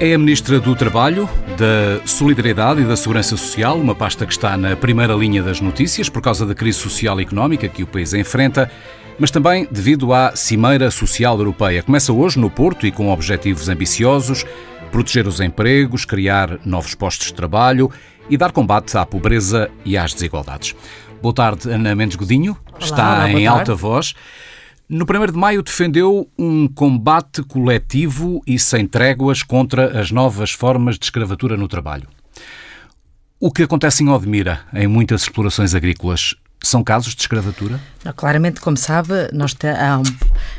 É a Ministra do Trabalho, da Solidariedade e da Segurança Social, uma pasta que está na primeira linha das notícias por causa da crise social e económica que o país enfrenta, mas também devido à Cimeira Social Europeia. Começa hoje no Porto e com objetivos ambiciosos: proteger os empregos, criar novos postos de trabalho e dar combate à pobreza e às desigualdades. Boa tarde, Ana Mendes Godinho. Olá, está olá, em alta voz. No 1 de maio defendeu um combate coletivo e sem tréguas contra as novas formas de escravatura no trabalho. O que acontece em Odmira, em muitas explorações agrícolas, são casos de escravatura? Claramente, como sabe, nós te, há, um,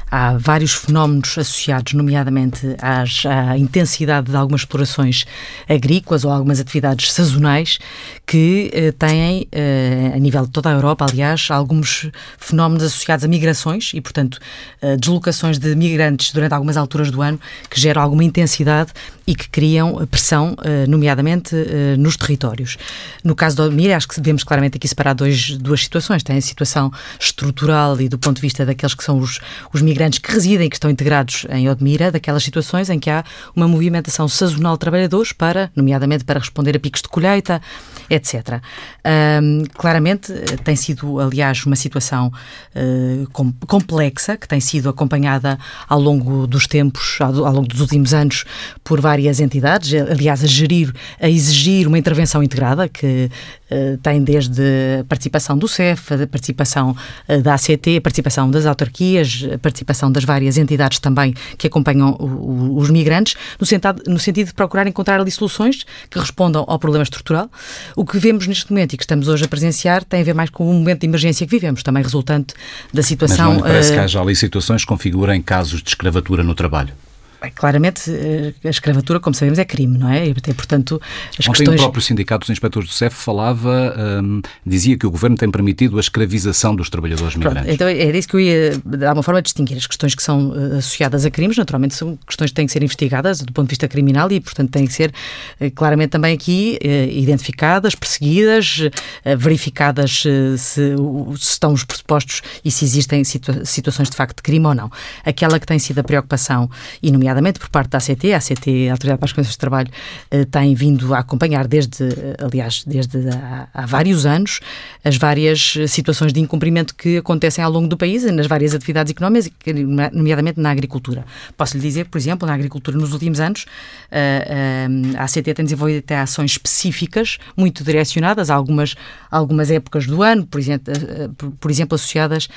há, vários fenómenos associados, nomeadamente às, à intensidade de algumas explorações agrícolas ou algumas atividades sazonais que eh, têm, eh, a nível de toda a Europa, aliás, alguns fenómenos associados a migrações e, portanto, eh, deslocações de migrantes durante algumas alturas do ano que geram alguma intensidade e que criam pressão, eh, nomeadamente eh, nos territórios. No caso do Odmira, acho que devemos claramente aqui separar dois, duas situações. Tem a situação estrutural e do ponto de vista daqueles que são os, os migrantes que residem e que estão integrados em Odmira, daquelas situações em que há uma movimentação sazonal de trabalhadores para, nomeadamente para responder a picos de colheita, etc. Um, claramente tem sido, aliás, uma situação uh, com, complexa que tem sido acompanhada ao longo dos tempos, ao, ao longo dos últimos anos, por várias entidades, aliás, a gerir, a exigir uma intervenção integrada que uh, tem desde a participação do CEF, a participação uh, da ACT, a participação das autarquias, a participação das várias entidades também que acompanham o, os migrantes, no sentido, no sentido de procurar encontrar ali soluções que respondam ao problema estrutural. O que vemos neste momento e que estamos hoje a presenciar tem a ver mais com o momento de emergência que vivemos, também resultante da situação. Mas não parece uh, que haja ali situações que configurem casos de escravatura no trabalho? Claramente, a escravatura, como sabemos, é crime, não é? E, portanto, as Ontem questões... o próprio Sindicato dos Inspectores do CEF falava, hum, dizia que o Governo tem permitido a escravização dos trabalhadores Pronto, migrantes. Então era isso que eu ia, de alguma forma, distinguir. As questões que são associadas a crimes, naturalmente, são questões que têm que ser investigadas do ponto de vista criminal e, portanto, têm que ser claramente também aqui identificadas, perseguidas, verificadas se, estão os pressupostos e se existem situa situações de facto de crime ou não. Aquela que tem sido a preocupação, e nomeadamente nomeadamente por parte da ACT, a ACT, a Autoridade para as Condições de Trabalho, eh, tem vindo a acompanhar desde, eh, aliás, desde há, vários anos, as várias situações de incumprimento que acontecem ao longo do país, nas várias atividades económicas, nomeadamente na agricultura. Posso lhe dizer, por exemplo, na agricultura nos últimos anos, eh, a ACT tem desenvolvido até ações específicas, muito direcionadas a algumas, algumas épocas do ano, por exemplo, por exemplo associadas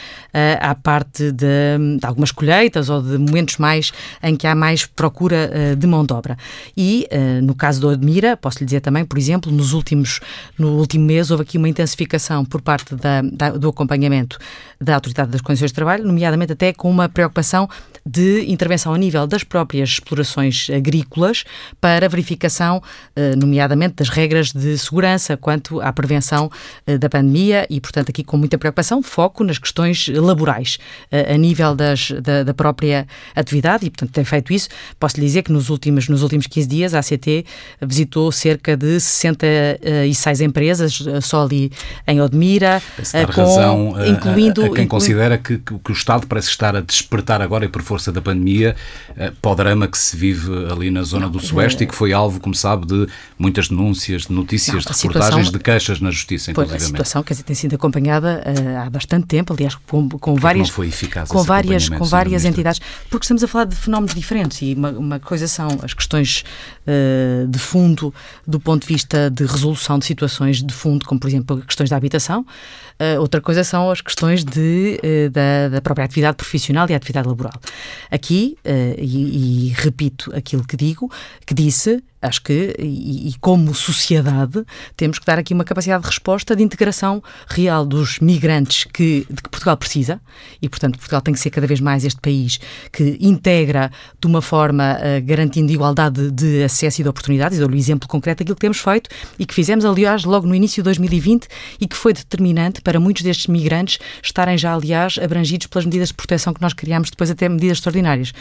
à parte de, de algumas colheitas ou de momentos mais em que há mais procura uh, de mão de obra. E, uh, no caso do Admira, posso lhe dizer também, por exemplo, nos últimos, no último mês houve aqui uma intensificação por parte da, da, do acompanhamento da Autoridade das Condições de Trabalho, nomeadamente até com uma preocupação de intervenção a nível das próprias explorações agrícolas para verificação, uh, nomeadamente, das regras de segurança quanto à prevenção da pandemia e, portanto, aqui com muita preocupação, foco nas questões laborais a nível das, da, da própria atividade e, portanto, tem feito isso. Posso lhe dizer que nos últimos, nos últimos 15 dias a ACT visitou cerca de 66 empresas eh, só ali em Odmira, eh, com, razão, eh, incluindo... A, a quem incluindo... considera que, que, o Estado parece estar a despertar agora e por força da pandemia para o drama que se vive ali na zona Não, do Sueste é... e que foi alvo, como sabe, de muitas denúncias, de notícias, Não, de reportagens, situação... de queixas na Justiça, inclusive. A situação, quer dizer, tem sido acompanhada uh, há bastante tempo, aliás, com, com várias... Com várias, com várias entidades, porque estamos a falar de fenómenos diferentes diferentes e uma, uma coisa são as questões uh, de fundo do ponto de vista de resolução de situações de fundo, como por exemplo questões da habitação, uh, outra coisa são as questões de, uh, da, da, própria atividade profissional e atividade laboral. Aqui, e, e repito aquilo que digo, que disse, Acho que, e, e, como sociedade, temos que dar aqui uma capacidade de resposta de integração real dos migrantes que, de que Portugal precisa, e, portanto, Portugal tem que ser cada vez mais este país que integra de uma forma uh, garantindo igualdade de acesso e de oportunidades. Dou-lhe o exemplo concreto daquilo que temos feito e que fizemos, aliás, logo no início de 2020 e que foi determinante para muitos destes migrantes estarem já, aliás, abrangidos pelas medidas de proteção que nós criámos, depois até medidas extraordinárias.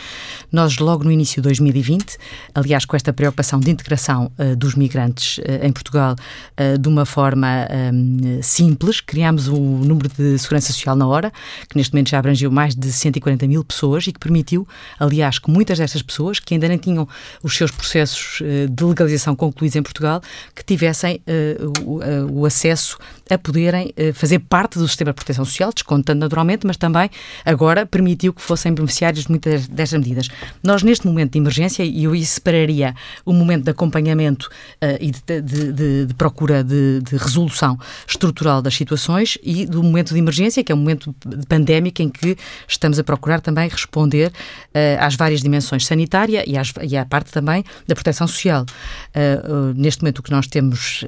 Nós, logo no início de 2020, aliás, com esta preocupação de integração dos migrantes em Portugal de uma forma simples. Criámos um número de segurança social na hora, que neste momento já abrangeu mais de 140 mil pessoas e que permitiu, aliás, que muitas destas pessoas que ainda nem tinham os seus processos de legalização concluídos em Portugal, que tivessem o, o acesso a poderem fazer parte do sistema de proteção social, descontando naturalmente, mas também agora permitiu que fossem beneficiários de muitas destas medidas. Nós, neste momento de emergência, e eu separaria o momento de acompanhamento uh, e de, de, de, de procura de, resolução estrutural das situações e do momento de emergência, que é o momento pandémico em que estamos a procurar também responder uh, às várias dimensões sanitária e, às, e à parte também da proteção social. Uh, neste momento, o que nós temos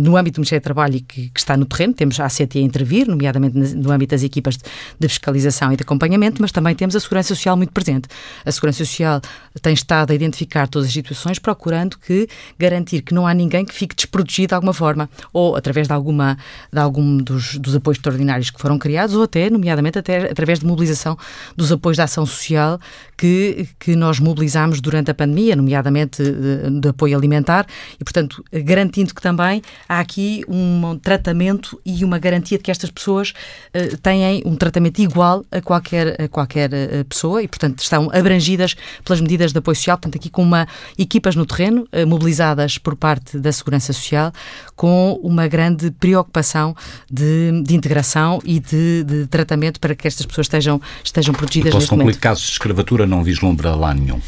no âmbito do Ministério do Trabalho e que, que está no terreno, temos a ACT a intervir, nomeadamente no âmbito das equipas de fiscalização e de acompanhamento, mas também temos a Segurança Social muito presente. A Segurança Social tem estado a identificar todas as situações, procurando que garantir que não há ninguém que fique desprotegido de alguma forma, ou através de alguma de algum dos, dos apoios extraordinários que foram criados, ou até, nomeadamente, até através de mobilização dos apoios da ação social que, que nós mobilizamos durante a pandemia, nomeadamente de, de apoio alimentar, e, portanto, garantindo que também há aqui um tratamento e uma garantia de que estas pessoas uh, têm um tratamento igual a qualquer, a qualquer uh, pessoa e, portanto, estão abrangidas pelas medidas de apoio social, portanto, aqui com uma equipas no terreno, uh, mobilizadas por parte da Segurança Social, com uma grande preocupação de, de integração e de, de, tratamento para que estas pessoas estejam, estejam protegidas e posso concluir, momento. casos de escravatura não vislumbra lá nenhum.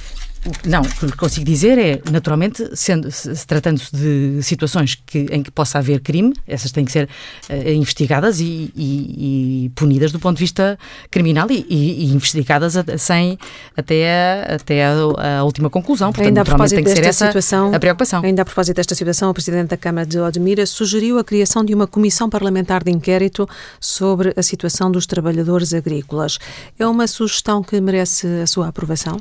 Não, o que consigo dizer é, naturalmente, tratando-se de situações que, em que possa haver crime, essas têm que ser uh, investigadas e, e, e, punidas do ponto de vista criminal e, e investigadas a, sem até, a, até a, a, última conclusão. Portanto, ainda a propósito desta situação, a preocupação. Ainda a propósito desta situação, o Presidente da Câmara de Odmira sugeriu a criação de uma comissão parlamentar de inquérito sobre a situação dos trabalhadores agrícolas. É uma sugestão que merece a sua aprovação?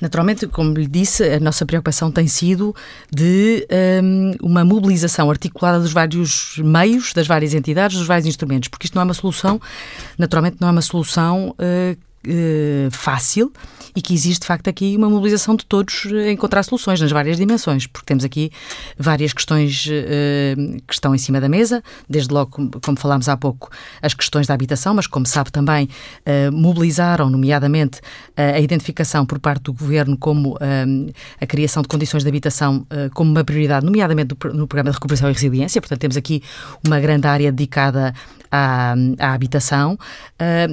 Naturalmente, como lhe disse, a nossa preocupação tem sido de um, uma mobilização articulada dos vários meios, das várias entidades, dos vários instrumentos, porque isto não é uma solução, naturalmente, não é uma solução uh, uh, fácil e que existe, de facto, aqui uma mobilização de todos a encontrar soluções nas várias dimensões, porque temos aqui várias questões uh, que estão em cima da mesa, desde logo, como falámos há pouco, as questões da habitação, mas, como sabe também, uh, mobilizaram, nomeadamente, uh, a identificação por parte do Governo como a criação de condições de habitação como uma prioridade, nomeadamente no, no Programa de Recuperação e Resiliência, portanto, temos aqui uma grande área dedicada à, à habitação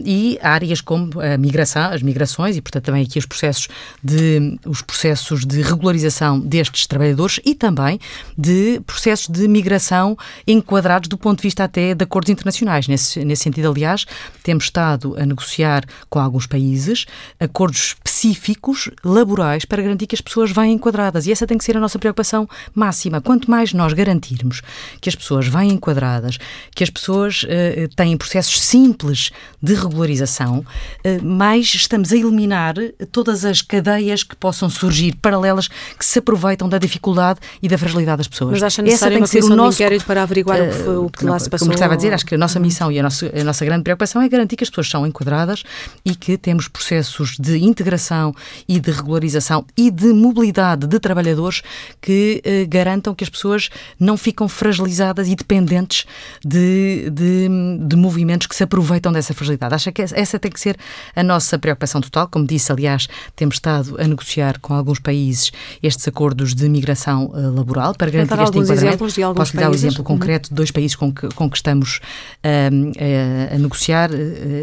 e áreas como a migração, as migrações e, portanto, também os processos de, os processos de regularização destes trabalhadores e também de processos de migração enquadrados do ponto de vista até de acordos internacionais. Nesse, nesse sentido, aliás, temos estado a negociar com alguns países acordos específicos laborais para garantir que as pessoas vêm enquadradas e essa tem que ser a nossa preocupação máxima. Quanto mais nós garantirmos que as pessoas vêm enquadradas, que as pessoas uh, têm processos simples de regularização, uh, mais estamos a eliminar todas as cadeias que possam surgir paralelas que se aproveitam da dificuldade e da fragilidade das pessoas. Mas acha necessário Essa tem que ser o nosso inquérito para averiguar uh, o, que, foi, o que não, lá se passou? Como estava a dizer, acho que a nossa uhum. missão e a nossa, a nossa grande preocupação é garantir que as pessoas são enquadradas e que temos processos de integração e de regularização e de mobilidade de trabalhadores que uh, garantam que as pessoas não ficam fragilizadas e dependentes de, de, de movimentos que se aproveitam dessa fragilidade. Acho que essa tem que ser a nossa preocupação total. Como disse, aliás, temos estado a negociar com alguns países estes acordos de migração uh, laboral para garantir este enquadramento. Posso lhe dar o um exemplo concreto de dois países com que, com que estamos uh, a negociar uh,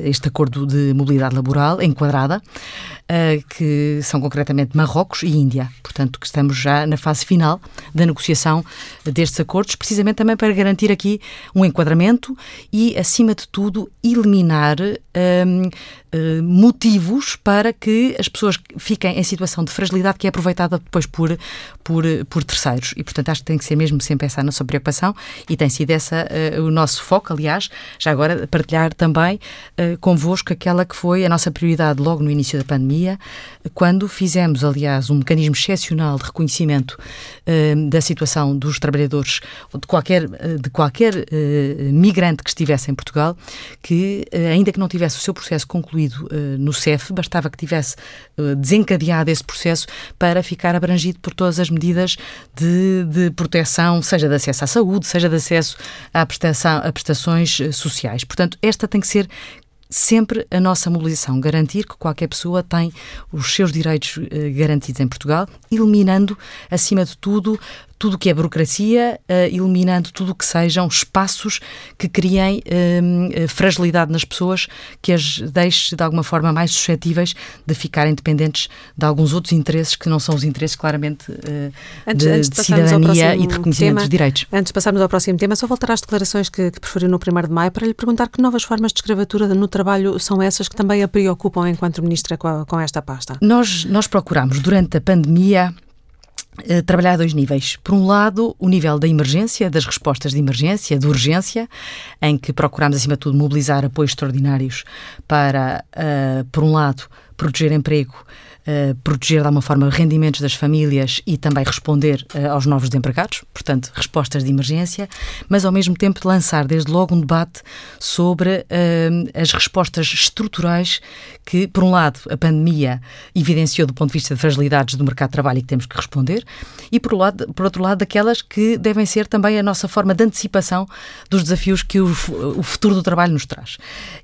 este acordo de mobilidade laboral enquadrada. Que são concretamente Marrocos e Índia. Portanto, que estamos já na fase final da negociação destes acordos, precisamente também para garantir aqui um enquadramento e, acima de tudo, eliminar um, uh, motivos para que as pessoas fiquem em situação de fragilidade que é aproveitada depois por, por, por terceiros. E, portanto, acho que tem que ser mesmo sempre essa a nossa preocupação e tem sido essa uh, o nosso foco, aliás, já agora partilhar também uh, convosco aquela que foi a nossa prioridade logo no início da pandemia, quando fizemos, aliás, um mecanismo excepcional de reconhecimento da situação dos trabalhadores, de qualquer, de qualquer migrante que estivesse em Portugal, que, ainda que não tivesse o seu processo concluído no CEF, bastava que tivesse desencadeado esse processo para ficar abrangido por todas as medidas de, de proteção, seja de acesso à saúde, seja de acesso à prestação, a prestações sociais. Portanto, esta tem que ser sempre a nossa mobilização, garantir que qualquer pessoa tem os seus direitos eh, garantidos em Portugal, eliminando, acima de tudo, tudo o que é burocracia, uh, eliminando tudo o que sejam espaços que criem uh, fragilidade nas pessoas, que as deixe de alguma forma mais suscetíveis de ficarem dependentes de alguns outros interesses que não são os interesses claramente uh, antes, de, antes de, de cidadania e de reconhecimento tema, dos direitos. Antes de passarmos ao próximo tema, só voltar às declarações que, que preferiu no 1 de maio para lhe perguntar que novas formas de escravatura no trabalho são essas que também a preocupam enquanto ministra com, a, com esta pasta. Nós, nós procuramos, durante a pandemia, eh, trabalhar a dois níveis. Por um lado, o nível da emergência, das respostas de emergência, de urgência, em que procuramos, acima de tudo, mobilizar apoios extraordinários para, uh, por um lado, proteger emprego uh, proteger de alguma forma rendimentos das famílias e também responder uh, aos novos desempregados, portanto, respostas de emergência, mas ao mesmo tempo lançar desde logo um debate sobre uh, as respostas estruturais que, por um lado, a pandemia evidenciou do ponto de vista de fragilidades do mercado de trabalho e que temos que responder, e por, lado, por outro lado, daquelas que devem ser também a nossa forma de antecipação dos desafios que o, o futuro do trabalho nos traz.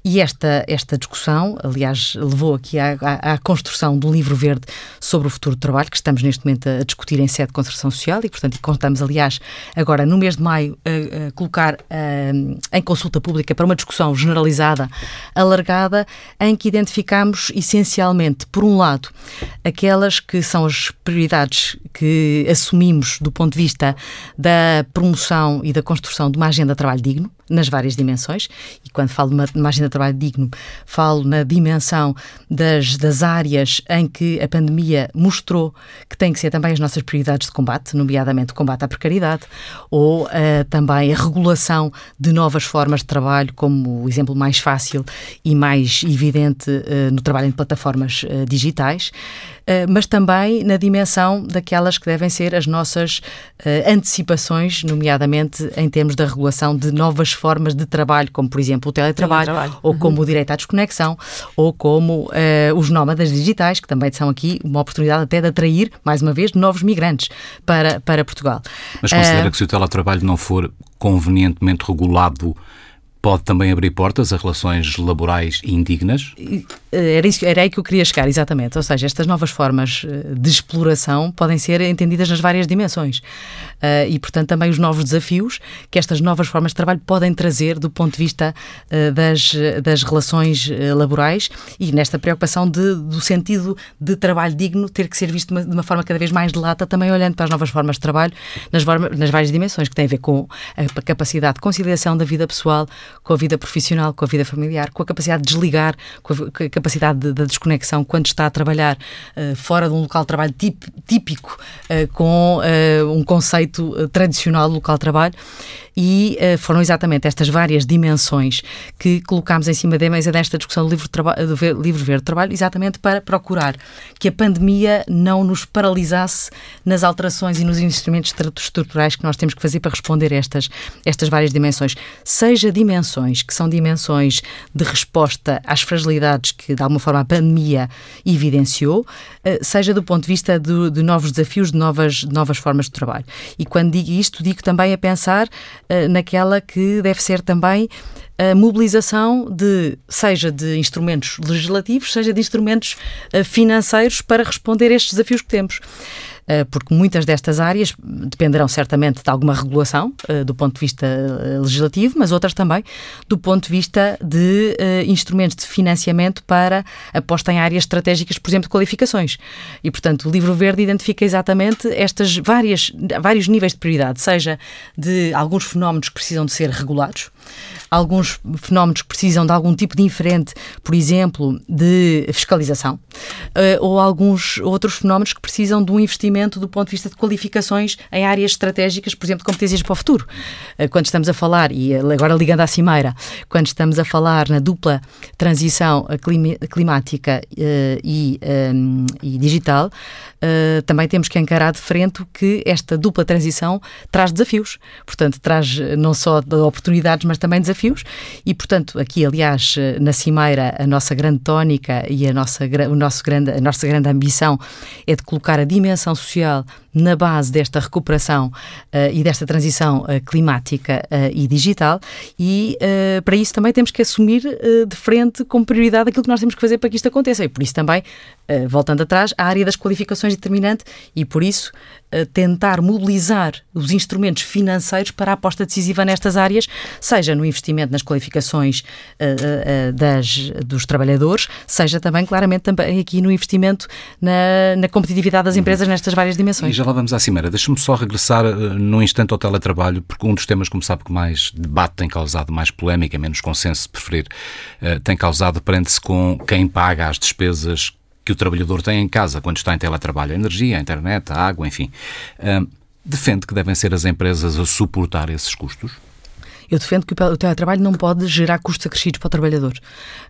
E esta, esta discussão, aliás, levou aqui à, à, à construção um livro livro verde sobre o futuro do trabalho, que estamos neste momento a discutir em sede de concertação social e, portanto, contamos, aliás, agora no mês de maio, a, a colocar a, em consulta pública para uma discussão generalizada, alargada, em que identificamos essencialmente, por um lado, aquelas que são as prioridades que assumimos do ponto de vista da promoção e da construção de uma agenda de trabalho digno, nas várias dimensões, e quando falo de uma, de trabalho digno, falo na dimensão das, das áreas em que a pandemia mostrou que tem que ser também as nossas prioridades de combate, nomeadamente o combate à precariedade, ou uh, também a regulação de novas formas de trabalho, como o exemplo mais fácil e mais evidente uh, no trabalho em plataformas uh, digitais. Eh, mas também na dimensão daquelas que devem ser as nossas uh, antecipações, nomeadamente em termos da regulação de novas formas de trabalho, como por exemplo o teletrabalho, teletrabalho. ou uhum. como o direito à desconexão, ou como uh, os nómadas digitais, que também são aqui uma oportunidade até de atrair, mais uma vez, novos migrantes para, para Portugal. Mas considera que se o teletrabalho não for convenientemente regulado pode também abrir portas a relações laborais indignas? Era, isso, era aí que eu queria chegar, exatamente. Ou seja, estas novas formas eh, de exploração podem ser entendidas nas várias dimensões. Uh, e, portanto, também os novos desafios que estas novas formas de trabalho podem trazer do ponto de vista uh, das, das relações uh, laborais e nesta preocupação de, do sentido de trabalho digno ter que ser visto de uma, de uma, forma cada vez mais de lata, também olhando para as novas formas de trabalho nas, nas várias dimensões, que têm a ver com a capacidade de conciliação da vida pessoal com a vida profissional, com a vida familiar, com a capacidade de desligar, com a capacidade da de, desconexão quando está a trabalhar uh, fora de um local de trabalho tip, típico, uh, com uh, um conceito tradicional do local de trabalho e uh, foram exatamente estas várias dimensões que colocámos em cima da mesa desta discussão do livro, do livro Verde de Trabalho, exatamente para procurar que a pandemia não nos paralisasse nas alterações e nos instrumentos estruturais que nós temos que fazer para responder a estas, estas várias dimensões. Seja dimensões que são dimensões de resposta às fragilidades que, de alguma forma, a pandemia evidenciou, eh, seja do ponto de vista de, de novos desafios, de novas, de novas formas de trabalho. E quando digo isto, digo também a pensar naquela que deve ser também a mobilização de, seja de instrumentos legislativos, seja de instrumentos eh, financeiros para responder a estes desafios que temos. Eh, porque muitas destas áreas dependerão certamente de alguma regulação eh, do ponto de vista eh, legislativo, mas outras também do ponto de vista de instrumentos de financiamento para aposta em áreas estratégicas, por exemplo, de qualificações. E, portanto, o Livro Verde identifica exatamente estas várias, vários níveis de prioridade, seja de alguns fenómenos que precisam de ser regulados, alguns fenómenos que precisam de algum tipo de diferente, por exemplo, de fiscalização, ou alguns outros fenómenos que precisam de um investimento do ponto de vista de qualificações em áreas estratégicas, por exemplo, de competências para o futuro. Eh, quando estamos a falar, e agora ligando à Cimeira, quando estamos a falar na dupla transição climática eh, e, ehm, e digital, eh, também temos que encarar de frente que esta dupla transição traz desafios. Portanto, traz não só oportunidades, mas também desafios e, portanto, aqui, aliás, na Cimeira, a nossa grande tónica e a nossa, o nosso grande, a nossa grande ambição é de colocar a dimensão social na base desta recuperação uh, e desta transição uh, climática uh, e digital, e para isso também temos que assumir de frente como prioridade aquilo que nós temos que fazer para que isto aconteça. E por isso também, voltando atrás, a área das qualificações determinante e por isso tentar mobilizar os instrumentos financeiros para a aposta decisiva nestas áreas, seja no investimento nas qualificações das, dos trabalhadores, seja também, claramente, também aqui no investimento na, na competitividade das empresas nestas várias dimensões já lá vamos à Cimeira. Deixa-me só regressar uh, num instante ao teletrabalho, porque um dos temas, como sabe, que mais debate tem causado, mais polémica, menos consenso, se preferir, tem causado, prende-se com quem paga as despesas que o trabalhador tem em casa quando está em teletrabalho. A energia, a internet, a água, enfim. Uh, defende que devem ser as empresas a suportar esses custos? Eu defendo que o teletrabalho não pode gerar custos acrescidos para o trabalhador.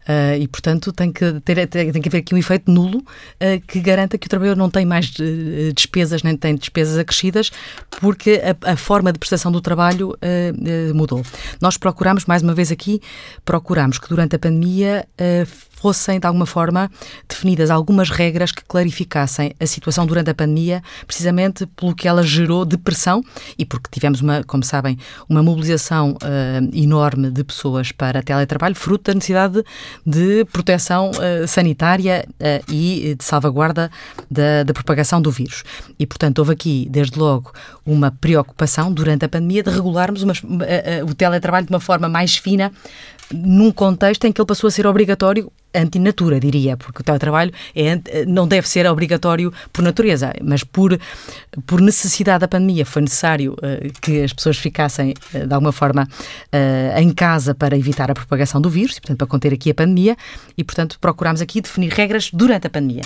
Uh, e, portanto, tem que, ter, tem que haver aqui um efeito nulo uh, que garanta que o trabalhador não tem mais uh, despesas, nem tem despesas acrescidas, porque a, a forma de prestação do trabalho mudou. Nós procuramos, mais uma vez aqui, procuramos que durante a pandemia fossem, de alguma forma, definidas algumas regras que clarificassem a situação durante a pandemia, precisamente pelo que ela gerou de pressão e porque tivemos, uma, como sabem, uma mobilização uh, enorme de pessoas para teletrabalho, fruto da necessidade de, proteção uh, sanitária uh, e de salvaguarda da, da propagação do vírus. E, portanto, houve aqui, desde logo, uma preocupação durante a pandemia de regularmos uma, o teletrabalho de uma forma mais fina num contexto em que ele passou a ser obrigatório antinatura, diria, porque o teletrabalho é, não deve ser obrigatório por natureza, mas por, por necessidade da pandemia foi necessário uh, que as pessoas ficassem, uh, de alguma forma, uh, em casa para evitar a propagação do vírus, e, portanto, para conter aqui a pandemia, e, portanto, procurámos aqui definir regras durante a pandemia.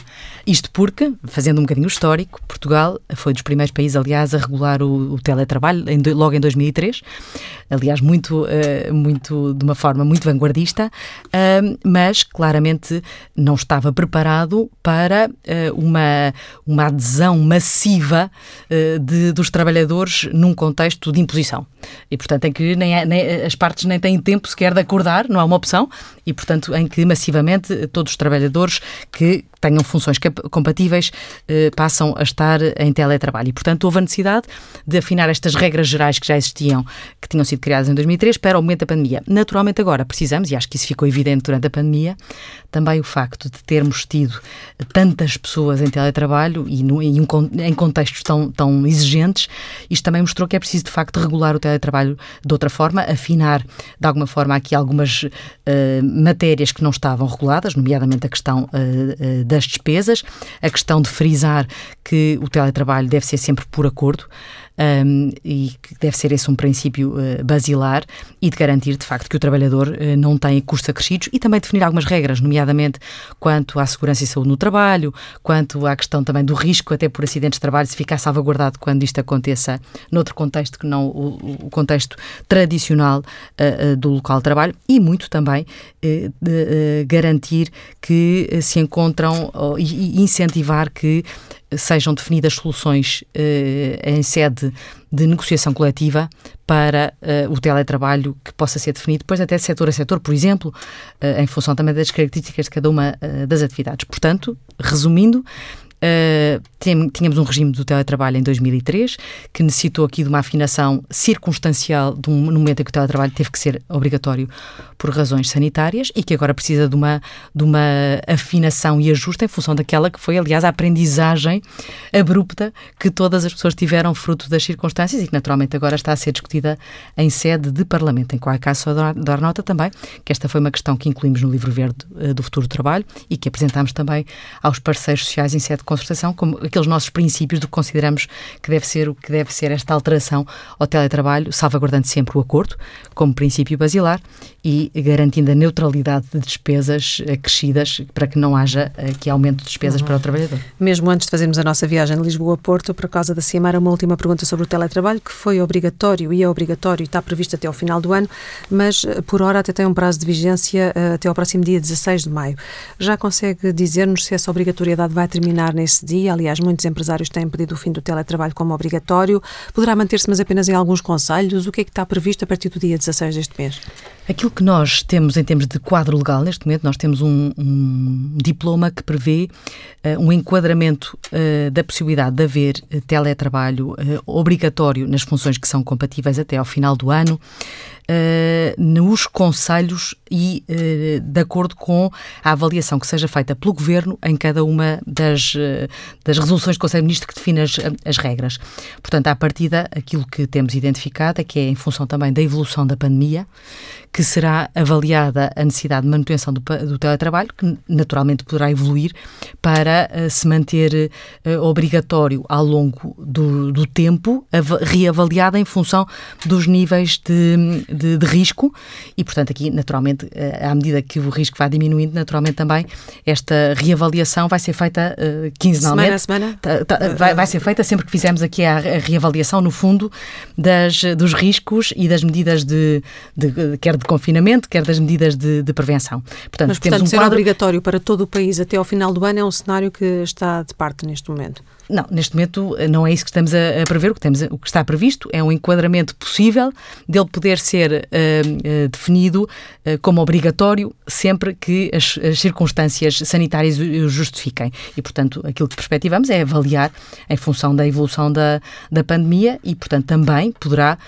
Isto porque, fazendo um bocadinho histórico, Portugal foi dos primeiros países, aliás, a regular o, o teletrabalho, em, logo em 2003, aliás, muito, muito, de uma forma muito vanguardista, mas, claramente, claramente não estava preparado para uh, uma, uma adesão massiva uh, de, dos trabalhadores num contexto de imposição. E, portanto, em que nem, nem, as partes nem têm tempo sequer de acordar, não há uma opção, e, portanto, em que massivamente todos os trabalhadores que tenham funções compatíveis eh, passam a estar em teletrabalho. E, portanto, houve a necessidade de afinar estas regras gerais que já existiam, que tinham sido criadas em 2003, para o momento da pandemia. Naturalmente, agora precisamos, e acho que isso ficou evidente durante a pandemia, também o facto de termos tido tantas pessoas em teletrabalho e no, em, um, em contextos tão, tão exigentes, isto também mostrou que é preciso, de facto, regular o teletrabalho de outra forma, afinar, de alguma forma, aqui algumas uh, matérias que não estavam reguladas, nomeadamente a questão uh, das despesas, a questão de frisar que o teletrabalho deve ser sempre por acordo um, e que deve ser esse um princípio uh, basilar e de garantir, de facto, que o trabalhador uh, não tem custos acrescidos e também definir algumas regras, nomeadamente quanto à segurança e saúde no trabalho, quanto à questão também do risco até por acidentes de trabalho, se ficar salvaguardado quando isto aconteça noutro contexto que não o, o contexto tradicional uh, do local de trabalho e muito também de, garantir que se encontram e incentivar que sejam definidas soluções em sede de negociação coletiva para uh, o teletrabalho que possa ser definido, depois até setor a setor, por exemplo, uh, em função também das características de cada uma das atividades. Portanto, resumindo, Uh, tínhamos um regime do teletrabalho em 2003 que necessitou aqui de uma afinação circunstancial de um, no momento em que o teletrabalho teve que ser obrigatório por razões sanitárias e que agora precisa de uma, de uma afinação e ajuste em função daquela que foi, aliás, a aprendizagem abrupta que todas as pessoas tiveram fruto das circunstâncias e que naturalmente agora está a ser discutida em sede de Parlamento. Em qualquer caso, só dar nota também que esta foi uma questão que incluímos no livro verde uh, do futuro do trabalho e que apresentámos também aos parceiros sociais em sede concertação como aqueles nossos princípios do que consideramos que deve ser o que deve ser esta alteração ao teletrabalho, salvaguardando sempre o acordo como princípio basilar e garantindo a neutralidade de despesas acrescidas para que não haja aqui aumento de despesas uhum. para o trabalhador. Mesmo antes de fazermos a nossa viagem de Lisboa a Porto, por causa da CIMAR, uma última pergunta sobre o teletrabalho, que foi obrigatório e é obrigatório e está previsto até ao final do ano, mas eh, por hora até tem um prazo de vigência eh, até ao próximo dia 16 de maio. Já consegue dizer-nos se essa obrigatoriedade vai terminar nesse dia. Aliás, muitos empresários têm pedido o fim do teletrabalho como obrigatório. Poderá manter-se, mas apenas em alguns conselhos. O que é que está previsto a partir do dia 16 deste mês? Aquilo que nós temos em termos de quadro legal, neste momento, nós temos um, um diploma que prevê uh, um enquadramento uh, da possibilidade de haver uh, teletrabalho obrigatório nas funções que são compatíveis até ao final do ano nos conselhos e uh, de acordo com a avaliação que seja feita pelo Governo em cada uma das, uh, das resoluções do Conselho de Ministros que define as, as regras. Portanto, à partida, aquilo que temos identificado é que é em função também da evolução da pandemia que será avaliada a necessidade de manutenção do, do teletrabalho, que naturalmente poderá evoluir para uh, se manter uh, obrigatório ao longo do, do tempo, reavaliada em função dos níveis de, de, de, risco e, portanto, aqui, naturalmente, uh, à medida que o risco vai diminuindo, naturalmente também esta reavaliação vai ser feita quinzenalmente. Semana a semana? Tá, tá, vai, vai, ser feita sempre que fizermos aqui a, reavaliação, no fundo, das, dos riscos e das medidas de, de, de quer de confinamento, quer das medidas de, de prevenção. Portanto, Mas, portanto, um ser quadro... obrigatório para todo o país até ao final do ano é um cenário que está de parte neste momento. Não, neste momento eh, não é isso que estamos a, a prever. O que, temos, o que está previsto é um enquadramento possível dele poder ser uh, uh, definido uh, como obrigatório sempre que as, as, circunstâncias sanitárias o justifiquem. E, portanto, aquilo que perspectivamos é avaliar em função da evolução da, da pandemia e, portanto, também poderá,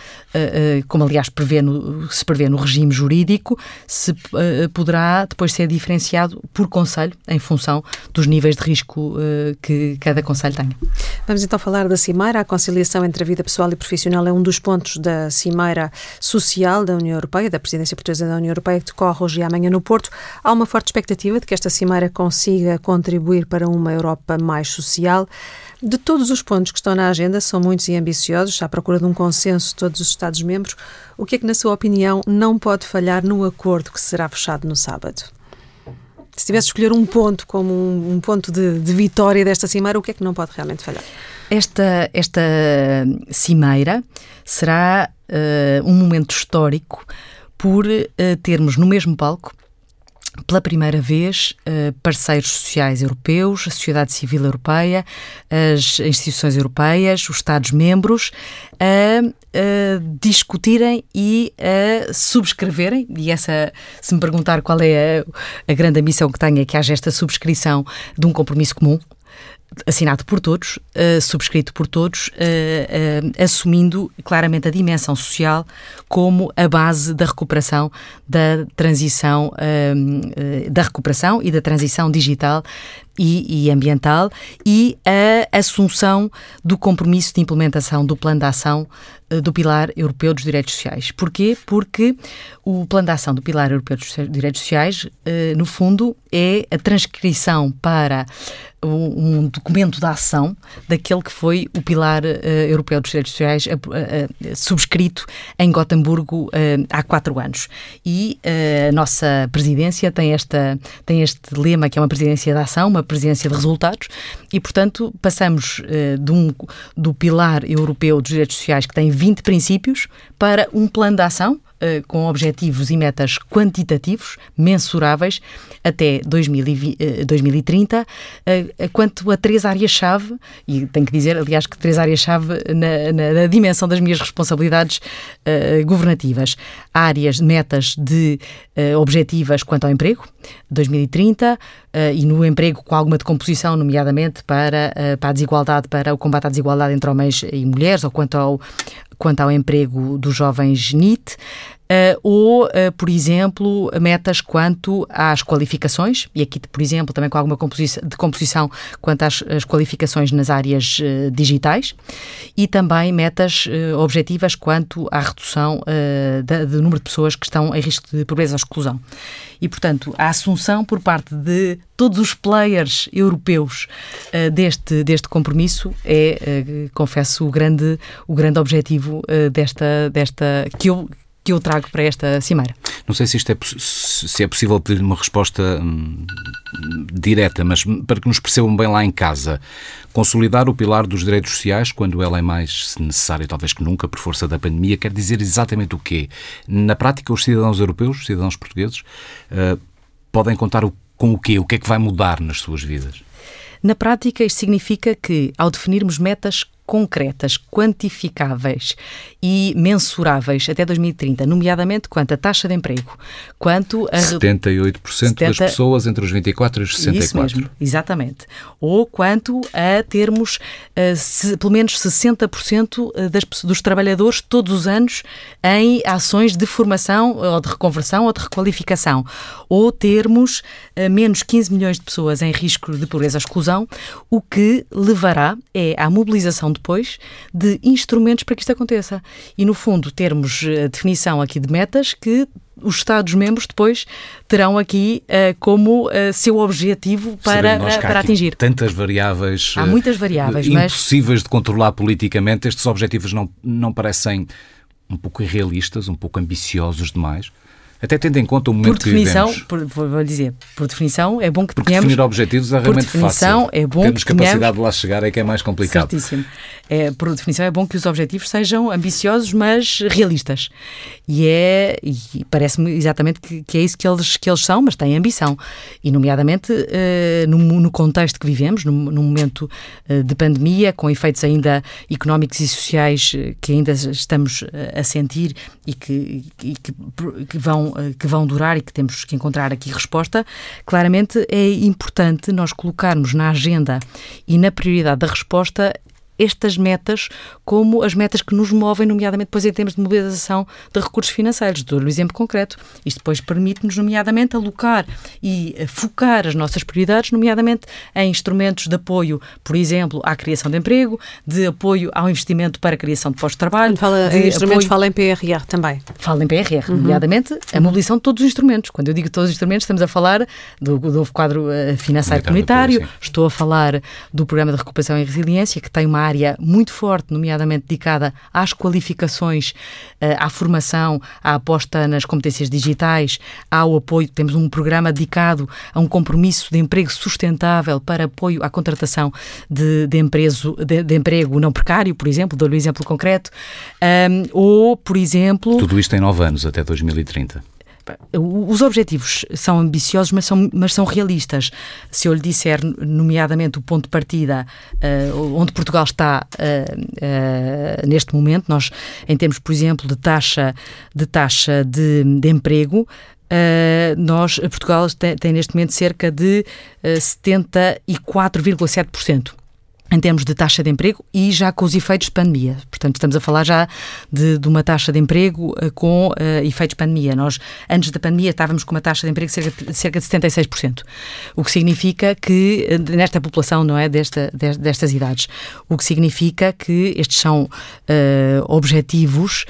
como aliás prevê no, se prevê no regime jurídico, se poderá depois ser diferenciado por conselho em função dos níveis de risco que cada conselho tem. Vamos então falar da Cimeira. A conciliação entre a vida pessoal e profissional é um dos pontos da Cimeira Social da União Europeia, da presidência portuguesa da União Europeia, que decorre hoje e amanhã no Porto. Há uma forte expectativa de que esta Cimeira consiga contribuir para uma Europa mais social. De todos os pontos que estão na agenda, são muitos e ambiciosos, à procura de um consenso de todos os Estados-membros. O que é que, na sua opinião, não pode falhar no acordo que será fechado no sábado? Se tivesse escolher um ponto como um, um ponto de, de, vitória desta cimeira, o que é que não pode realmente falhar? Esta, esta cimeira será uh, um momento histórico por uh, termos no mesmo palco pela primeira vez, eh, parceiros sociais europeus, a sociedade civil europeia, as instituições europeias, os Estados-membros, a, a, discutirem e a subscreverem, e essa, se me perguntar qual é a, a grande missão que tenho, é que haja esta subscrição de um compromisso comum, assinado por todos, uh, subscrito por todos, uh, uh, assumindo claramente a dimensão social como a base da recuperação da transição da recuperação e da transição digital e, e, ambiental e a assunção do compromisso de implementação do plano de ação do Pilar Europeu dos Direitos Sociais. Porquê? Porque o plano de ação do Pilar Europeu dos Direitos Sociais, no fundo, é a transcrição para um documento de ação daquele que foi o pilar uh, europeu dos direitos sociais uh, subscrito em Gotemburgo há quatro anos. E a nossa presidência tem, esta, tem este lema que é uma presidência de ação, uma presidência de resultados, e portanto passamos de um, do pilar europeu dos direitos sociais que tem 20 princípios para um plano de ação eh, com objetivos e metas quantitativos, mensuráveis, até 2020, 2030, eh, eh, quanto a três áreas-chave, e tenho que dizer, aliás, que três áreas-chave na, na, na, dimensão das minhas responsabilidades uh, governativas. Áreas, metas de uh, objetivas quanto ao emprego, 2030, uh, e no emprego com alguma decomposição, nomeadamente para, para a desigualdade, para o combate à desigualdade entre homens e mulheres, ou quanto ao, quanto ao emprego dos jovens NIT, ou, uh, por exemplo, metas quanto às qualificações, e aqui, por exemplo, também com alguma composição, de composição quanto às, qualificações nas áreas uh, digitais, e também metas objetivas quanto à redução do número de pessoas que estão em risco de pobreza ou exclusão. E, portanto, a assunção por parte de todos os players europeus deste, deste compromisso é, confesso, o grande, o grande objetivo desta, desta que eu que eu trago para esta cimeira. Não sei se isto é, se é possível pedir uma resposta hum, direta, mas para que nos percebam bem lá em casa, consolidar o pilar dos direitos sociais quando ela é mais necessária, talvez que nunca, por força da pandemia, quer dizer exatamente o quê? Na prática, os cidadãos europeus, os cidadãos portugueses, uh, podem contar o com o quê? O que é que vai mudar nas suas vidas? Na prática, isto significa que, ao definirmos metas concretas, quantificáveis e mensuráveis até 2030, nomeadamente quanto à taxa de emprego, quanto a 78% 70... das pessoas entre os 24 e os 64. Isso mesmo, exatamente. Ou quanto a termos uh, se, pelo menos 60% eh, das, dos trabalhadores todos os anos em ações de formação ou de reconversão ou de requalificação, ou termos uh, menos 15 milhões de pessoas em risco de pobreza ou exclusão, o que levará é à mobilização depois de instrumentos para que isto aconteça. E, no fundo, termos a definição aqui de metas que os Estados-membros depois terão aqui uh, como uh, seu objetivo para, uh, para atingir. Tantas variáveis. Há muitas variáveis, impossíveis mas... de controlar politicamente. Estes objetivos não, não parecem um pouco irrealistas, um pouco ambiciosos demais? Até tendo em conta o momento por definição, que vivemos. Por, vou dizer, por definição, é bom que Porque tenhamos... definir objetivos é realmente por definição, fácil. É bom Termos que capacidade tenhamos... de lá chegar é que é mais complicado. Certíssimo. É, por definição, é bom que os objetivos sejam ambiciosos, mas realistas. E é, e parece-me exatamente que, que, é isso que eles, que eles são, mas têm ambição. E, nomeadamente, uh, no, no, contexto que vivemos, no, no momento uh, de pandemia, com efeitos ainda económicos e sociais uh, que ainda estamos a sentir e que, e que, que, vão, que vão durar e que temos que encontrar aqui resposta, claramente é importante nós colocarmos na agenda e na prioridade da resposta estas metas como as metas que nos movem, nomeadamente depois em termos de mobilização de recursos financeiros. Dou-lhe um exemplo concreto. Isto depois permite-nos, nomeadamente, alocar e eh, focar as nossas prioridades, nomeadamente em instrumentos de apoio, por exemplo, à criação de emprego, de apoio ao investimento para a criação de postos de trabalho. Fala em instrumentos, apoio... fala em PRR também. Fala em PRR, uhum. nomeadamente a mobilização de todos os instrumentos. Quando eu digo todos os instrumentos, estamos a falar do, do novo quadro eh, financeiro comunitário, comunitário estou a falar do programa de recuperação e resiliência, que tem uma área muito forte, nomeadamente dedicada às qualificações, eh, à formação, à aposta nas competências digitais, ao apoio. Temos um programa dedicado a um compromisso de emprego sustentável para apoio à contratação de, de, de, de emprego não precário, por exemplo, dou-lhe um exemplo concreto, um, ou, por exemplo... Tudo isto em nove anos, até 2030. Os objetivos são ambiciosos, mas são, mas são realistas. Se eu lhe disser, nomeadamente, o ponto de partida uh, onde Portugal está uh, uh, neste momento, nós, em termos, por exemplo, de taxa de, taxa de, de emprego, nós, Portugal tem, tem, neste momento cerca de 74,7% em termos de taxa de emprego e já com os efeitos de pandemia. Portanto, estamos a falar já de, de uma taxa de emprego uh, com uh, efeitos de pandemia. Nós, antes da pandemia, estávamos com uma taxa de emprego de cerca de, cerca de 76%, o que significa que, uh, nesta população, não é, desta, destas idades, o que significa que estes são objetivos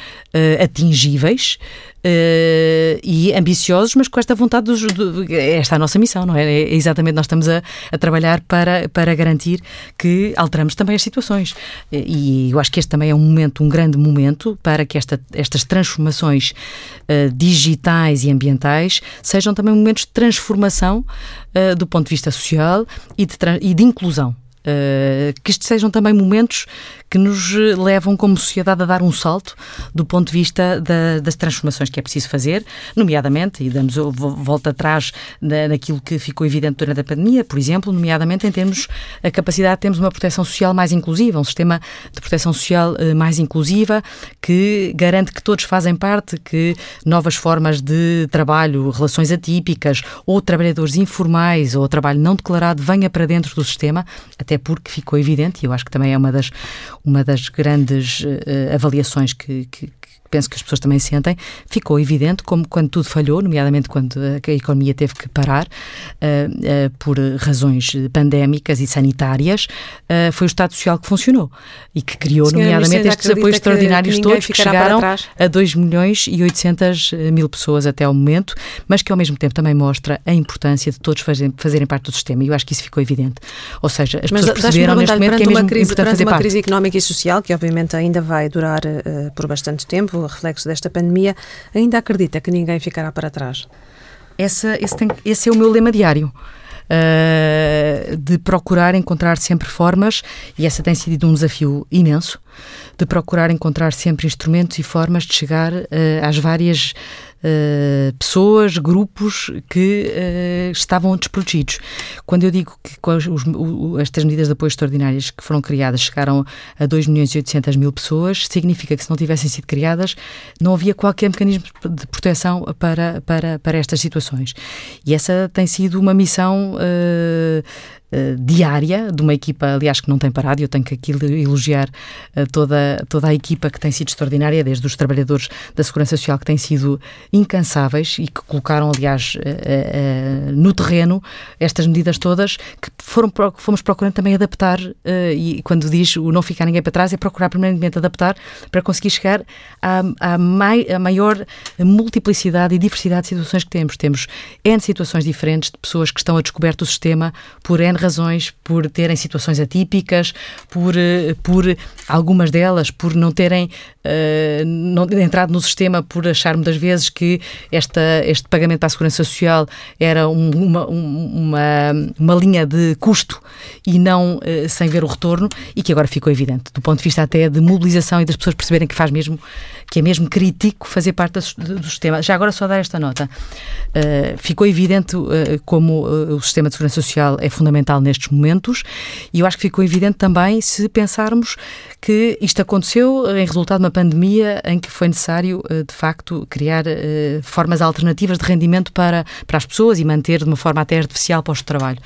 atingíveis, Uh, e ambiciosos, mas com esta vontade dos, do, esta é a nossa missão, não é? é exatamente nós estamos a, a, trabalhar para, para garantir que alteramos também as situações. E eu acho que este também é um momento, um grande momento para que esta, estas transformações uh, digitais e ambientais sejam também momentos de transformação uh, do ponto de vista social e de, e de inclusão. Uh, que estes sejam também momentos que nos levam como sociedade a dar um salto do ponto de vista da, das transformações que é preciso fazer, nomeadamente, e damos volta atrás na, naquilo que ficou evidente durante a pandemia, por exemplo, nomeadamente em termos a capacidade de termos uma proteção social mais inclusiva, um sistema de proteção social uh, mais inclusiva que garante que todos fazem parte, que novas formas de trabalho, relações atípicas ou trabalhadores informais ou trabalho não declarado venha para dentro do sistema, até porque ficou evidente, e eu acho que também é uma das, uma das grandes uh, avaliações que, que, penso que as pessoas também sentem, ficou evidente como quando tudo falhou, nomeadamente quando a economia teve que parar uh, uh, por razões pandémicas e sanitárias, uh, foi o Estado Social que funcionou e que criou, Senhora nomeadamente, estes apoios extraordinários que todos que chegaram a 2 milhões e 800 mil pessoas até ao momento, mas que ao mesmo tempo também mostra a importância de todos fazerem, fazerem parte do sistema e eu acho que isso ficou evidente. Ou seja, as mas pessoas perceberam neste momento que é mesmo crise, importante fazer uma parte. crise económica e social que obviamente ainda vai durar por bastante tempo, reflexo desta pandemia, ainda acredita que ninguém ficará para trás? Essa, esse, tem, esse é o meu lema diário. Uh, de procurar encontrar sempre formas, e essa tem sido um desafio imenso, de procurar encontrar sempre instrumentos e formas de chegar uh, às várias uh, pessoas, grupos que uh, estavam desprotegidos. Quando eu digo que os, o, estas medidas de apoio extraordinárias que foram criadas chegaram a 2 milhões e 800 mil pessoas, significa que se não tivessem sido criadas, não havia qualquer mecanismo de proteção para, para, para estas situações. E essa tem sido uma missão uh, diária de uma equipa, aliás, que não tem parado, eu tenho que aqui elogiar uh, toda, toda a equipa que tem sido extraordinária, desde os trabalhadores da Segurança Social que têm sido incansáveis e que colocaram, aliás, uh, no terreno estas medidas todas, que foram, fomos procurando também adaptar, e quando diz o não ficar ninguém para trás, é procurar primeiramente adaptar para conseguir chegar à, à, mai, à maior multiplicidade e diversidade de situações que temos. Temos N situações diferentes de pessoas que estão a descoberto do sistema por N razões, por terem situações atípicas, por, eh, por algumas delas, por não terem uh, não, entrado no sistema, por achar muitas vezes que esta, este pagamento para a Segurança Social era um, uma, uma, uma linha de custo e não uh, sem ver o retorno e que agora ficou evidente, do ponto de vista até de mobilização e das pessoas perceberem que faz mesmo que é mesmo crítico fazer parte do sistema. Já agora só dar esta nota. Uh, ficou evidente uh, como uh, o sistema de segurança social é fundamental nestes momentos e eu acho que ficou evidente também se pensarmos que isto aconteceu em resultado de uma pandemia em que foi necessário, de facto, criar formas alternativas de rendimento para, para as pessoas e manter de uma forma até artificial para o trabalho.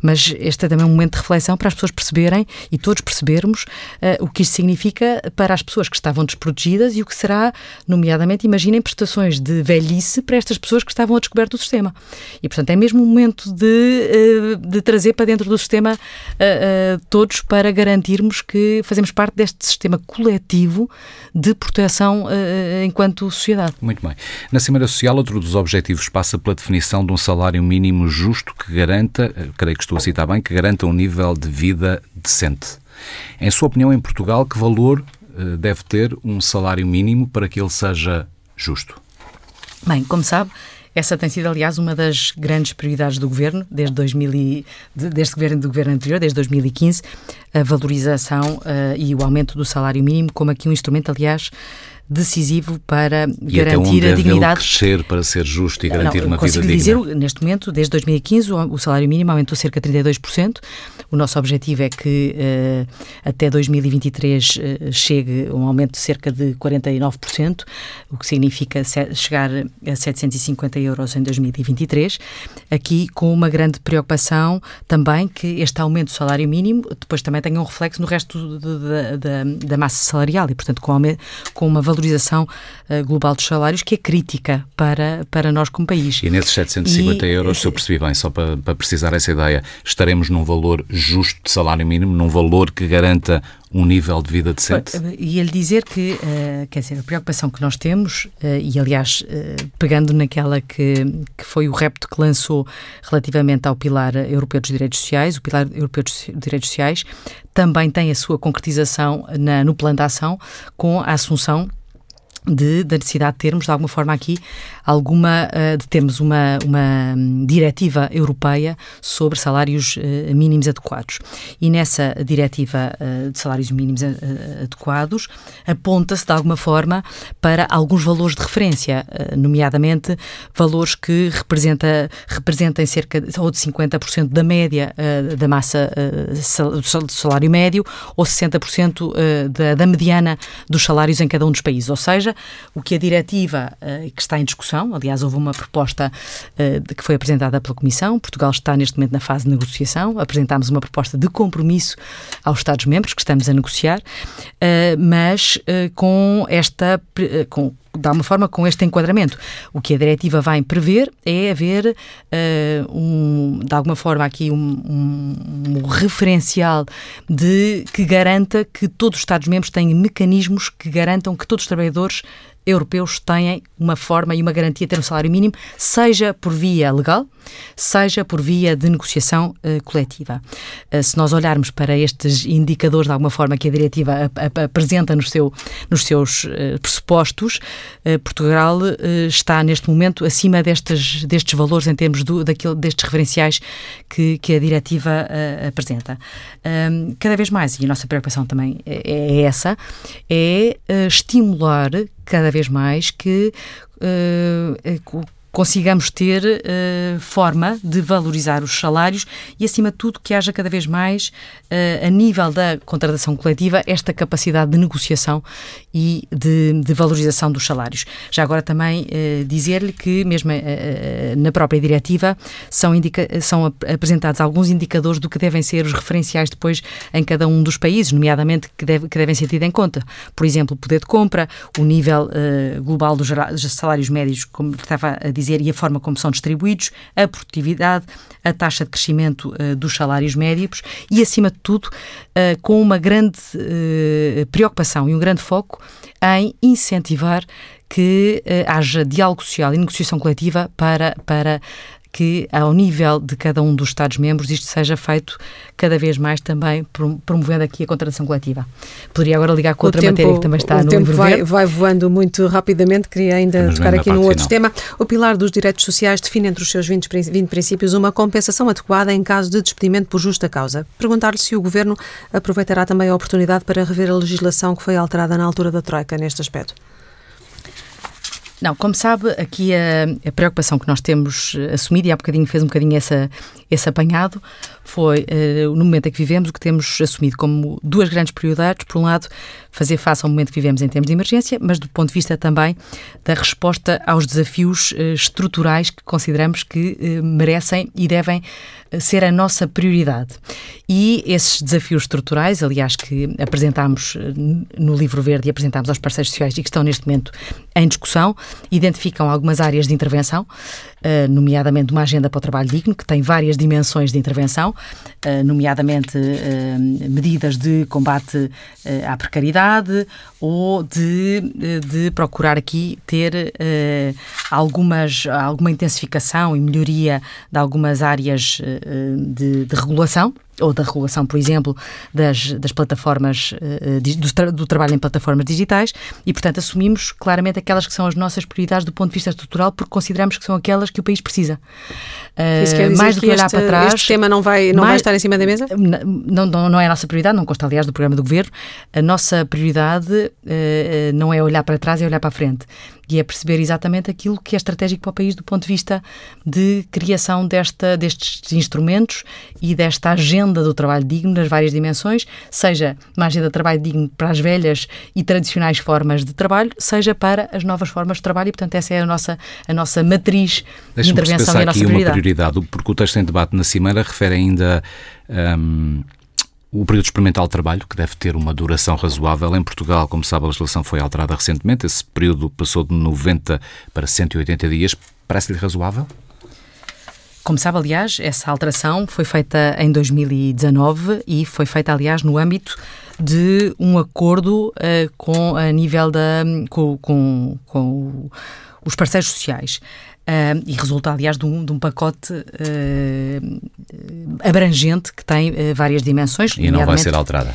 Mas este é também um momento de reflexão para as pessoas perceberem e todos percebermos o que isto significa para as pessoas que estavam desprotegidas e o que será, nomeadamente, imaginem prestações de velhice para estas pessoas que estavam a descoberto do sistema. E, portanto, é mesmo o momento de, eh, de trazer para dentro do sistema eh, eh, todos para garantirmos que fazemos parte deste sistema coletivo de proteção enquanto sociedade. Muito bem. Na Cimeira Social, outro dos objetivos passa pela definição de um salário mínimo justo que garanta, creio que estou a citar bem, que garanta um nível de vida decente. Em sua opinião, em Portugal, que valor deve ter um salário mínimo para que ele seja justo? Bem, como sabe, essa tem sido, aliás, uma das grandes prioridades do governo, desde, 2000 e, desde governo do governo anterior, desde 2015, a valorização uh, e o aumento do salário mínimo, como aqui um instrumento, aliás, decisivo para e garantir até a dignidade. crescer para ser justo e garantir não, uma vida digna. dizer, neste momento, desde 2015, o salário mínimo aumentou cerca de 32%. O nosso objetivo é que uh, até 2023 uh, chegue um aumento de cerca de 49%, o que significa chegar a 750 euros em 2023. Aqui com uma grande preocupação também que este aumento do salário mínimo depois também tenha um reflexo no resto de, de, da massa salarial e, portanto, com, com uma valorização uh, global dos salários que é crítica para, para nós como país. E nesses 750 e, euros, se eu percebi bem, só para, para precisar essa ideia, estaremos num valor justo de salário mínimo, num valor que garanta um nível de vida decente? E ele dizer que, uh, quer dizer, a preocupação que nós temos, uh, e aliás, uh, pegando naquela que, que foi o repto que lançou relativamente ao Pilar Europeu dos Direitos Sociais, o Pilar Europeu dos Direitos Sociais também tem a sua concretização na, no plano de ação com a assunção de, da necessidade de termos, de alguma forma, aqui alguma uh, de termos uma, uma diretiva europeia sobre salários uh, mínimos adequados. E nessa diretiva uh, de salários mínimos adequados aponta-se de alguma forma para alguns valores de referência, nomeadamente valores que representa, representem cerca de, ou de 50% da média da massa do salário médio ou 60% da, da mediana dos salários em cada um dos países. Ou seja, o que a diretiva que está em discussão. Aliás, houve uma proposta uh, que foi apresentada pela Comissão. Portugal está neste momento na fase de negociação. Apresentámos uma proposta de compromisso aos Estados-membros que estamos a negociar, uh, mas com esta. com de alguma forma, com este enquadramento. O que a diretiva vai prever é haver, uh, um, de alguma forma, aqui um, um, um, referencial de, que garanta que todos os Estados-membros têm mecanismos que garantam que todos os trabalhadores europeus têm uma forma e uma garantia de ter um salário mínimo, seja por via legal, seja por via de negociação uh, coletiva. Uh, se nós olharmos para estes indicadores, de alguma forma, que a diretiva apresenta no seu, nos seus uh, pressupostos, Portugal está neste momento acima destes, destes valores em termos do, daquilo, destes referenciais que, que a diretiva apresenta. cada vez mais, e a nossa preocupação também é, é essa, é estimular cada vez mais que uh, consigamos ter uh, forma de valorizar os salários e, acima de tudo, que haja cada vez mais, uh, a nível da contratação coletiva, esta capacidade de negociação e de, de valorização dos salários. Já agora também uh, dizer-lhe que, mesmo na própria diretiva, são, são apresentados alguns indicadores do que devem ser os referenciais depois em cada um dos países, nomeadamente que, deve, que devem ser tidos em conta. Por exemplo, o poder de compra, o nível global dos salários médios, como estava a dizer dizer, e a forma como são distribuídos, a produtividade, a taxa de crescimento uh, dos salários médios e, acima de tudo, uh, com uma grande uh, preocupação e um grande foco em incentivar que haja diálogo social e negociação coletiva para, para que, ao nível de cada um dos Estados-membros, isto seja feito cada vez mais também promovendo aqui a contratação coletiva. Poderia agora ligar com o outra tempo, matéria que também está no tempo vai, vai, voando muito rapidamente, queria ainda Estamos tocar aqui num outro final. tema. O pilar dos direitos sociais define entre os seus 20, 20 princípios uma compensação adequada em caso de despedimento por justa causa. Perguntar-lhe se o Governo aproveitará também a oportunidade para rever a legislação que foi alterada na altura da Troika neste aspecto. Não, como sabe, aqui a, a, preocupação que nós temos eh, assumido, e há bocadinho fez um bocadinho essa, esse apanhado, foi, uh, no momento em que vivemos, o que temos assumido como duas grandes prioridades. Por um lado, fazer face ao momento que vivemos em termos de emergência, mas do ponto de vista também da resposta aos desafios uh, estruturais que consideramos que uh, merecem e devem ser a nossa prioridade. E esses desafios estruturais, aliás, que apresentámos no Livro Verde e apresentámos aos parceiros sociais e que estão neste momento em discussão, identificam algumas áreas de intervenção, nomeadamente uma agenda para o trabalho digno, que tem várias dimensões de intervenção, eh, nomeadamente eh, medidas de combate eh, à precariedade ou de, de procurar aqui ter algumas, alguma intensificação e melhoria de algumas áreas de, de regulação ou da regulação, por exemplo, das, das plataformas, uh, do, tra do, trabalho em plataformas digitais e, portanto, assumimos claramente aquelas que são as nossas prioridades do ponto de vista estrutural porque consideramos que são aquelas que o país precisa. Uh, mais do que, que olhar este, para trás. Este tema não vai, não mais, vai estar em cima da mesa? Não, não, não é a nossa prioridade, não consta, aliás, do programa do governo. A nossa prioridade não é olhar para trás, é olhar para a frente e é perceber exatamente aquilo que é estratégico para o país do ponto de vista de criação desta, destes instrumentos e desta agenda do trabalho digno nas várias dimensões, seja uma agenda de trabalho digno para as velhas e tradicionais formas de trabalho, seja para as novas formas de trabalho e, portanto, essa é a nossa, a nossa matriz de intervenção e a nossa aqui prioridade. uma prioridade, porque o texto em debate na Cimeira refere ainda um, o período experimental de trabalho, que deve ter uma duração razoável. Em Portugal, como sabe, a legislação foi alterada recentemente. Esse período passou de 90 para 180 dias. Parece-lhe razoável? Como sabe, aliás, essa alteração foi feita em 2019 e foi feita, aliás, no âmbito de um acordo uh, com a nível da com, com, com os parceiros sociais. Uh, e resulta, aliás, de um, de um pacote uh, abrangente que tem uh, várias dimensões. E não vai ser alterada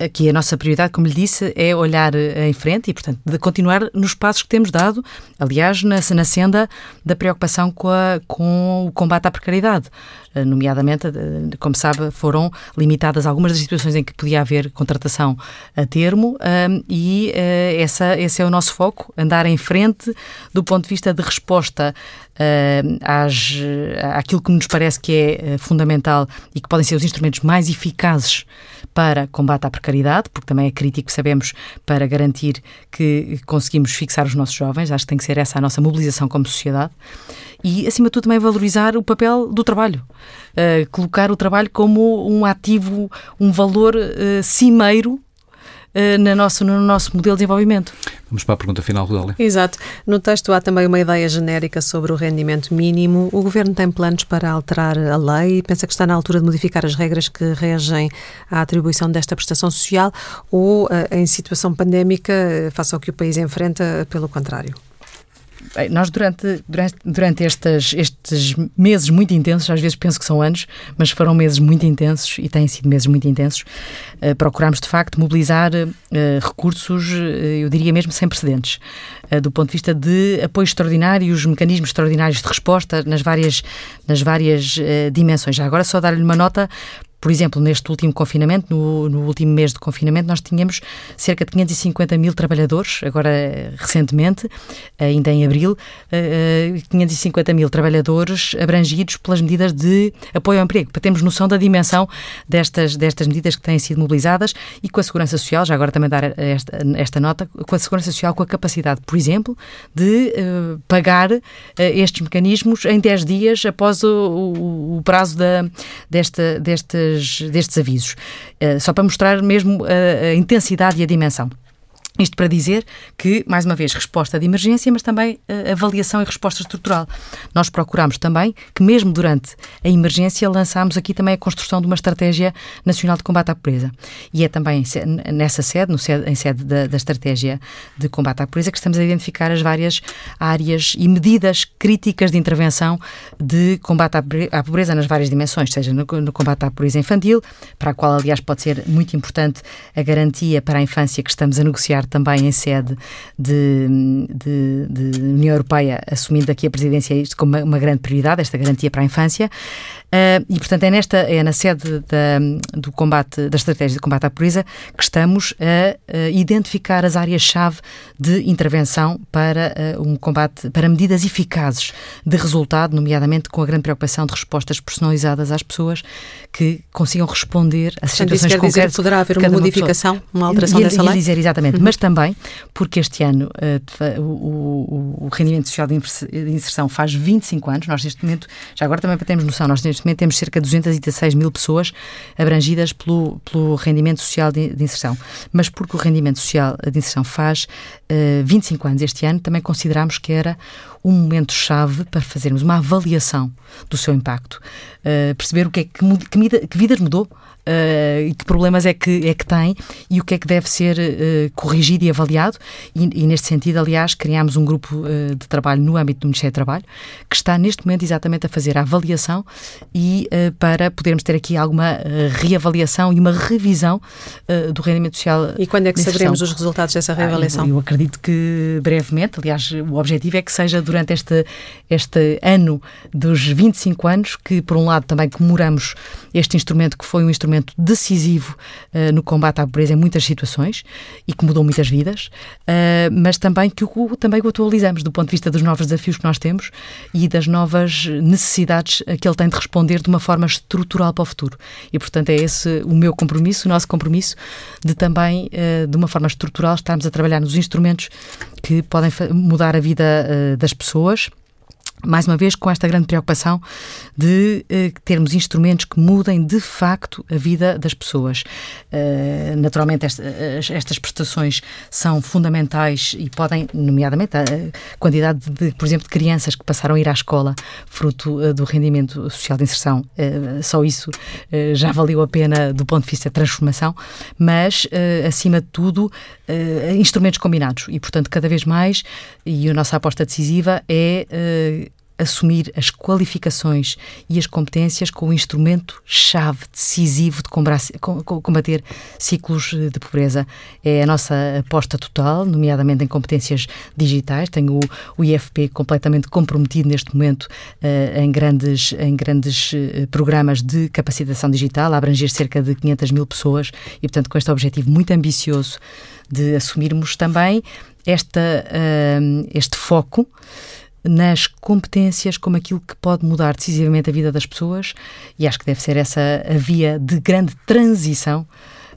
aqui a nossa prioridade, como lhe disse, é olhar eh, em frente e, portanto, de continuar nos passos que temos dado, aliás, na, na senda da preocupação com, a, com o combate à precariedade. Eh, nomeadamente, eh, como sabe, foram limitadas algumas das situações em que podia haver contratação a termo e essa, esse é o nosso foco, andar em frente do ponto de vista de resposta às, àquilo que nos parece que é fundamental e que podem ser os instrumentos mais eficazes para combate à precariedade, porque também é crítico, sabemos, para garantir que conseguimos fixar os nossos jovens. Acho que tem que ser essa a nossa mobilização como sociedade. E, acima de tudo, também valorizar o papel do trabalho. Uh, colocar o trabalho como um ativo, um valor uh, cimeiro uh, no, nosso, no nosso modelo de desenvolvimento. Vamos para a pergunta final, Rodélia. Exato. No texto há também uma ideia genérica sobre o rendimento mínimo. O Governo tem planos para alterar a lei? Pensa que está na altura de modificar as regras que regem a atribuição desta prestação social ou, eh, em situação pandémica, eh, face ao que o país enfrenta, pelo contrário? Nós durante, durante, durante estes, estes meses muito intensos, às vezes penso que são anos, mas foram meses muito intensos e têm sido meses muito intensos, uh, procuramos de facto mobilizar uh, recursos, uh, eu diria mesmo sem precedentes, do ponto de vista de apoio extraordinário os mecanismos extraordinários de resposta nas várias, nas várias dimensões. Já agora só dar-lhe uma nota por exemplo, neste último confinamento, no, no, último mês de confinamento, nós tínhamos cerca de 550 mil trabalhadores, agora recentemente, ainda em abril, 550 eh, mil trabalhadores abrangidos pelas medidas de apoio ao emprego, para termos noção da dimensão destas, destas medidas que têm sido mobilizadas e com a Segurança Social, já agora também dar esta, esta nota, com a Segurança Social com a capacidade, por exemplo, de uh, pagar uh, estes mecanismos em 10 dias após o, o, o prazo da, desta destes, avisos, uh, só para mostrar mesmo a, a intensidade e a dimensão. Isto para dizer que, mais uma vez, resposta de emergência, mas também uh, avaliação e resposta estrutural. Nós procuramos também que, mesmo durante a emergência, lançámos aqui também a construção de uma estratégia nacional de combate à pobreza. E é também nessa sede, sede em sede da, da, estratégia de combate à pobreza, que estamos a identificar as várias áreas e medidas críticas de intervenção de combate à pobreza nas várias dimensões, seja no, no combate à pobreza infantil, para a qual, aliás, pode ser muito importante a garantia para a infância que estamos a negociar também em sede de, de, de União Europeia, assumindo aqui a presidência isto como uma, uma grande prioridade, esta garantia para a infância. Uh, e, portanto, é, nesta, é na sede da, do combate, da estratégia de combate à pobreza que estamos a, a identificar as áreas-chave de intervenção para uh, um combate, para medidas eficazes de resultado, nomeadamente com a grande preocupação de respostas personalizadas às pessoas que consigam responder às portanto, situações isso quer dizer que poderá haver uma modificação, uma, uma alteração e, dessa e lei? dizer exatamente, uhum. mas também porque este ano uh, o, o, o, rendimento social de inserção faz 25 anos, nós neste momento, já agora também para termos noção, nós neste momento temos cerca de 216 mil pessoas abrangidas pelo, pelo rendimento social de, de inserção, mas porque o rendimento social de inserção faz uh, 25 anos este ano, também consideramos que era um momento-chave para fazermos uma avaliação do seu impacto, uh, perceber o que é que, que, que vidas mudou uh, e que problemas é que, é que tem e o que é que deve ser uh, corrigido e avaliado. E, e, neste sentido, aliás, criámos um grupo uh, de trabalho no âmbito do Ministério do Trabalho que está neste momento exatamente a fazer a avaliação e para podermos ter aqui alguma reavaliação e uma revisão do rendimento social. E quando é que saberemos os resultados dessa reavaliação? Ah, eu, eu, acredito que brevemente, aliás, o objetivo é que seja durante este, este ano dos 25 anos, que por um lado também comemoramos este instrumento que foi um instrumento instrumento decisivo uh, no combate à pobreza em muitas situações e que mudou muitas vidas, uh, mas também que o, também o atualizamos do ponto de vista dos novos desafios que nós temos e das novas necessidades que ele tem de responder de uma forma estrutural para o futuro. E, portanto, é esse o meu compromisso, o nosso compromisso, de também, de uma forma estrutural, estarmos a trabalhar nos instrumentos que podem mudar a vida das pessoas mais uma vez, com esta grande preocupação de uh, termos instrumentos que mudem de facto a vida das pessoas. Uh, naturalmente, esta, estas prestações são fundamentais e podem, nomeadamente, a quantidade, de, por exemplo, de crianças que passaram a ir à escola fruto uh, do rendimento social de inserção, só isso já valeu a pena do ponto de vista da transformação, mas, acima de tudo, instrumentos combinados e, portanto, cada vez mais, e a nossa aposta decisiva é assumir as qualificações e as competências com o instrumento-chave decisivo de combater ciclos de pobreza. É a nossa aposta total, nomeadamente em competências digitais. Tenho o, IFP completamente comprometido neste momento uh, em grandes, em grandes uh, programas de capacitação digital, a abranger cerca de 500 mil pessoas e, portanto, com este objetivo muito ambicioso de assumirmos também esta, uh, este foco nas competências como aquilo que pode mudar decisivamente a vida das pessoas e acho que deve ser essa a via de grande transição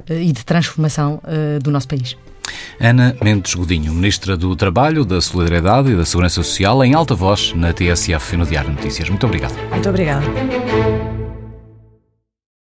uh, e de transformação uh, do nosso país. Ana Mendes Godinho, Ministra do Trabalho, da Solidariedade e da Segurança Social, em alta voz na TSF e no Diário Notícias. Muito obrigado. Muito obrigada.